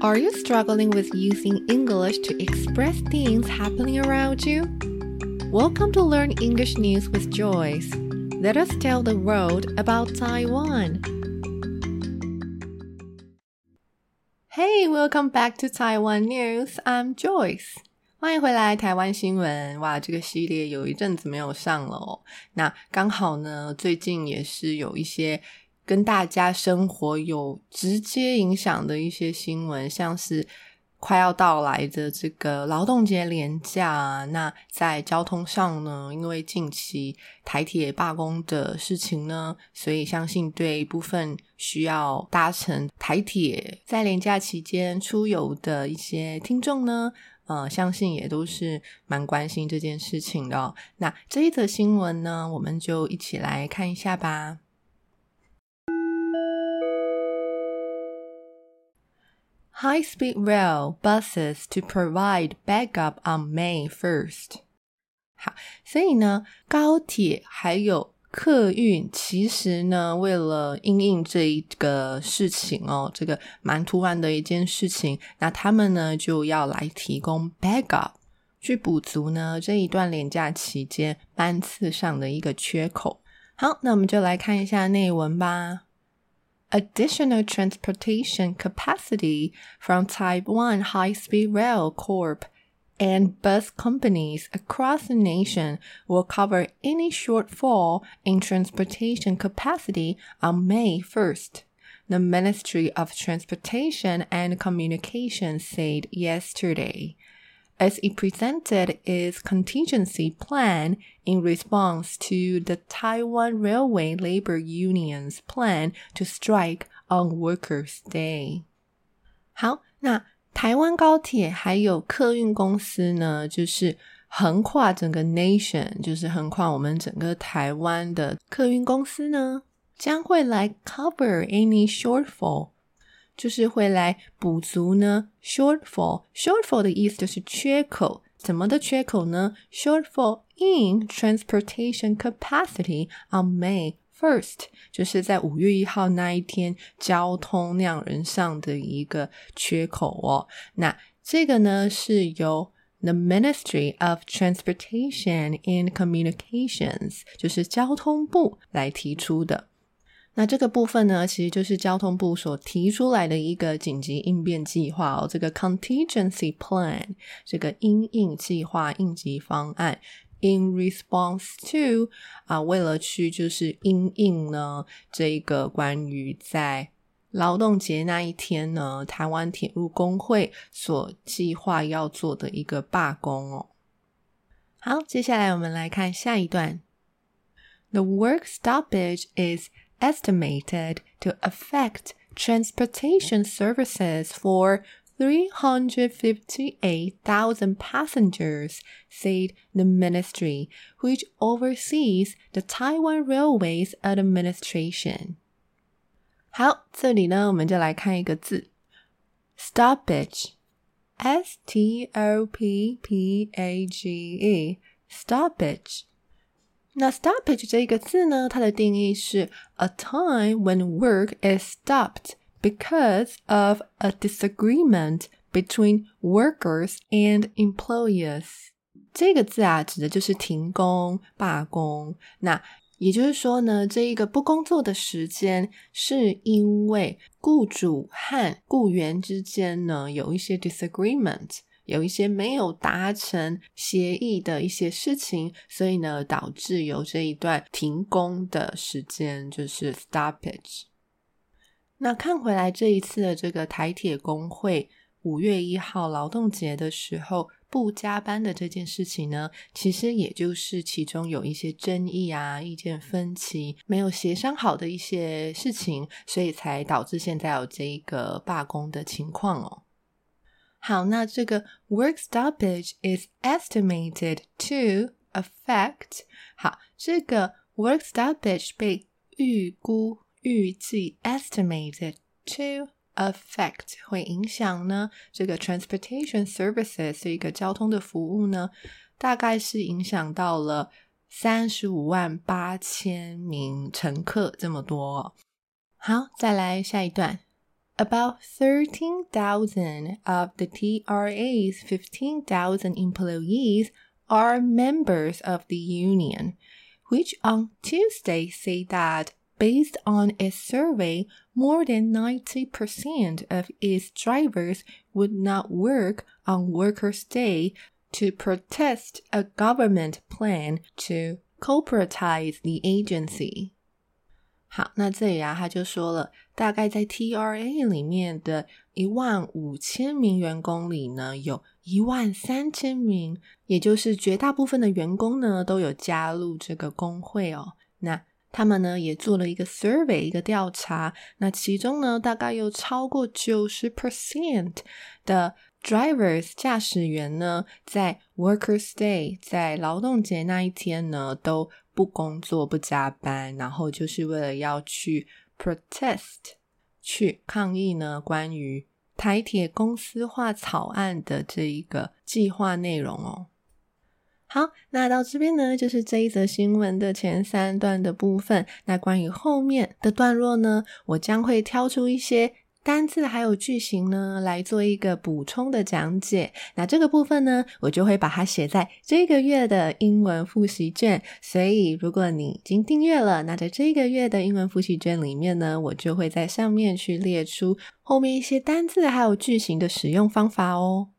Are you struggling with using English to express things happening around you? Welcome to Learn English News with Joyce. Let us tell the world about Taiwan. Hey, welcome back to Taiwan News. I'm Joyce. 欢迎回来，台湾新闻哇！这个系列有一阵子没有上了哦。那刚好呢，最近也是有一些 跟大家生活有直接影响的一些新闻，像是快要到来的这个劳动节连假。那在交通上呢，因为近期台铁罢工的事情呢，所以相信对一部分需要搭乘台铁在连假期间出游的一些听众呢，呃，相信也都是蛮关心这件事情的。那这一则新闻呢，我们就一起来看一下吧。High-speed rail buses to provide backup on May 1st。好，所以呢，高铁还有客运，其实呢，为了应应这一个事情哦，这个蛮突然的一件事情，那他们呢就要来提供 backup，去补足呢这一段廉价期间班次上的一个缺口。好，那我们就来看一下内文吧。Additional transportation capacity from Taiwan High Speed Rail Corp and bus companies across the nation will cover any shortfall in transportation capacity on May 1st. The Ministry of Transportation and Communications said yesterday as it presented its contingency plan in response to the Taiwan Railway Labor Union's plan to strike on Workers' Day。好，那台湾高铁还有客运公司呢，就是横跨整个 nation，就是横跨我们整个台湾的客运公司呢，将会来 cover any shortfall。 就是会来补足呢 shortfall。shortfall 的意思就是缺口，怎么的缺口呢？shortfall in transportation capacity on May first，就是在五月一号那一天交通量人上的一个缺口哦。那这个呢是由 the Ministry of Transportation and Communications，就是交通部来提出的。那这个部分呢，其实就是交通部所提出来的一个紧急应变计划哦，这个 contingency plan，这个应应计划应急方案，in response to 啊，为了去就是应应呢，这个关于在劳动节那一天呢，台湾铁路工会所计划要做的一个罢工哦。好，接下来我们来看下一段，the work stoppage is estimated to affect transportation services for 358,000 passengers, said the ministry, which oversees the Taiwan Railways Administration. 好，这里呢，我们就来看一个字，stoppage，s t o p p a g e，stoppage。 那 stoppage 这一个字呢，它的定义是 a time when work is stopped because of a disagreement between workers and employers。这个字啊，指的就是停工、罢工。那也就是说呢，这一个不工作的时间，是因为雇主和雇员之间呢有一些 disagreement。有一些没有达成协议的一些事情，所以呢，导致有这一段停工的时间，就是 stoppage。那看回来这一次的这个台铁工会五月一号劳动节的时候不加班的这件事情呢，其实也就是其中有一些争议啊、意见分歧、没有协商好的一些事情，所以才导致现在有这一个罢工的情况哦。好，那这个 work stoppage is estimated to affect。好，这个 work stoppage 被预估。预计 estimated to affect 会影响呢？这个 transportation services 是一个交通的服务呢，大概是影响到了三十五万八千名乘客这么多。好，再来下一段。About 13,000 of the TRA's 15,000 employees are members of the union, which on Tuesday say that Based on a survey, more than 90% of its drivers would not work on Workers' Day to protest a government plan to corporatize the agency. 好，那这里啊，他就说了，大概在 TRA 里面的一万五千名员工里呢，有一万三千名，也就是绝大部分的员工呢，都有加入这个工会哦。那他们呢也做了一个 survey，一个调查。那其中呢，大概有超过九十 percent 的 drivers 驾驶员呢，在 Workers' Day，在劳动节那一天呢，都不工作、不加班，然后就是为了要去 protest，去抗议呢，关于台铁公司化草案的这一个计划内容哦。好，那到这边呢，就是这一则新闻的前三段的部分。那关于后面的段落呢，我将会挑出一些单字还有句型呢，来做一个补充的讲解。那这个部分呢，我就会把它写在这个月的英文复习卷。所以，如果你已经订阅了，那在这个月的英文复习卷里面呢，我就会在上面去列出后面一些单字还有句型的使用方法哦。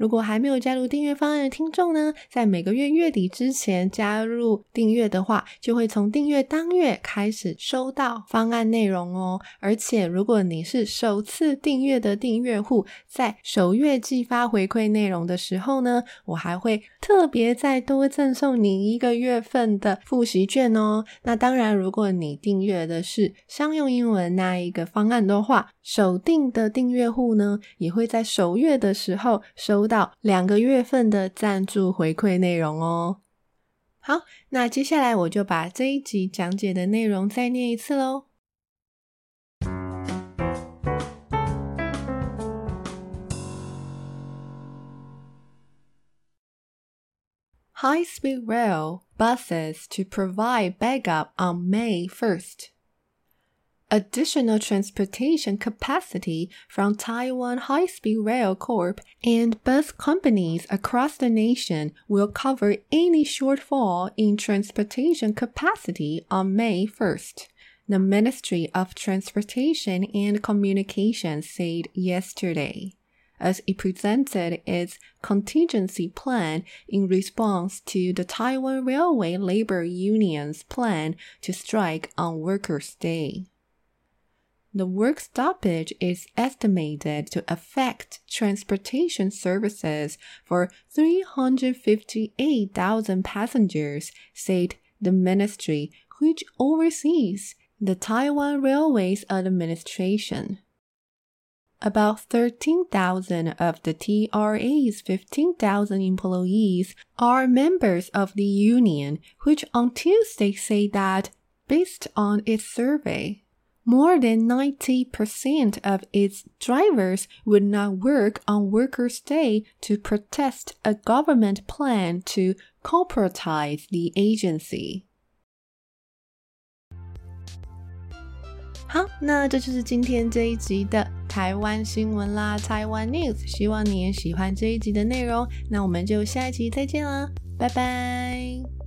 如果还没有加入订阅方案的听众呢，在每个月月底之前加入订阅的话，就会从订阅当月开始收到方案内容哦。而且，如果你是首次订阅的订阅户，在首月寄发回馈内容的时候呢，我还会特别再多赠送你一个月份的复习卷哦。那当然，如果你订阅的是商用英文那一个方案的话，首订的订阅户呢，也会在首月的时候收到两个月份的赞助回馈内容哦。好，那接下来我就把这一集讲解的内容再念一次喽。High-speed rail buses to provide backup on May 1st. Additional transportation capacity from Taiwan High Speed Rail Corp and bus companies across the nation will cover any shortfall in transportation capacity on May 1st. The Ministry of Transportation and Communications said yesterday as it presented its contingency plan in response to the Taiwan Railway Labor Union's plan to strike on Workers' Day. The work stoppage is estimated to affect transportation services for 358,000 passengers, said the ministry, which oversees the Taiwan Railways Administration. About 13,000 of the TRA's 15,000 employees are members of the union, which on Tuesday say that, based on its survey, more than 90% of its drivers would not work on Workers' Day to protest a government plan to corporatize the agency. 好，那这就是今天这一集的台湾新闻啦，台湾 News。希望你也喜欢这一集的内容，那我们就下一集再见啦，拜拜。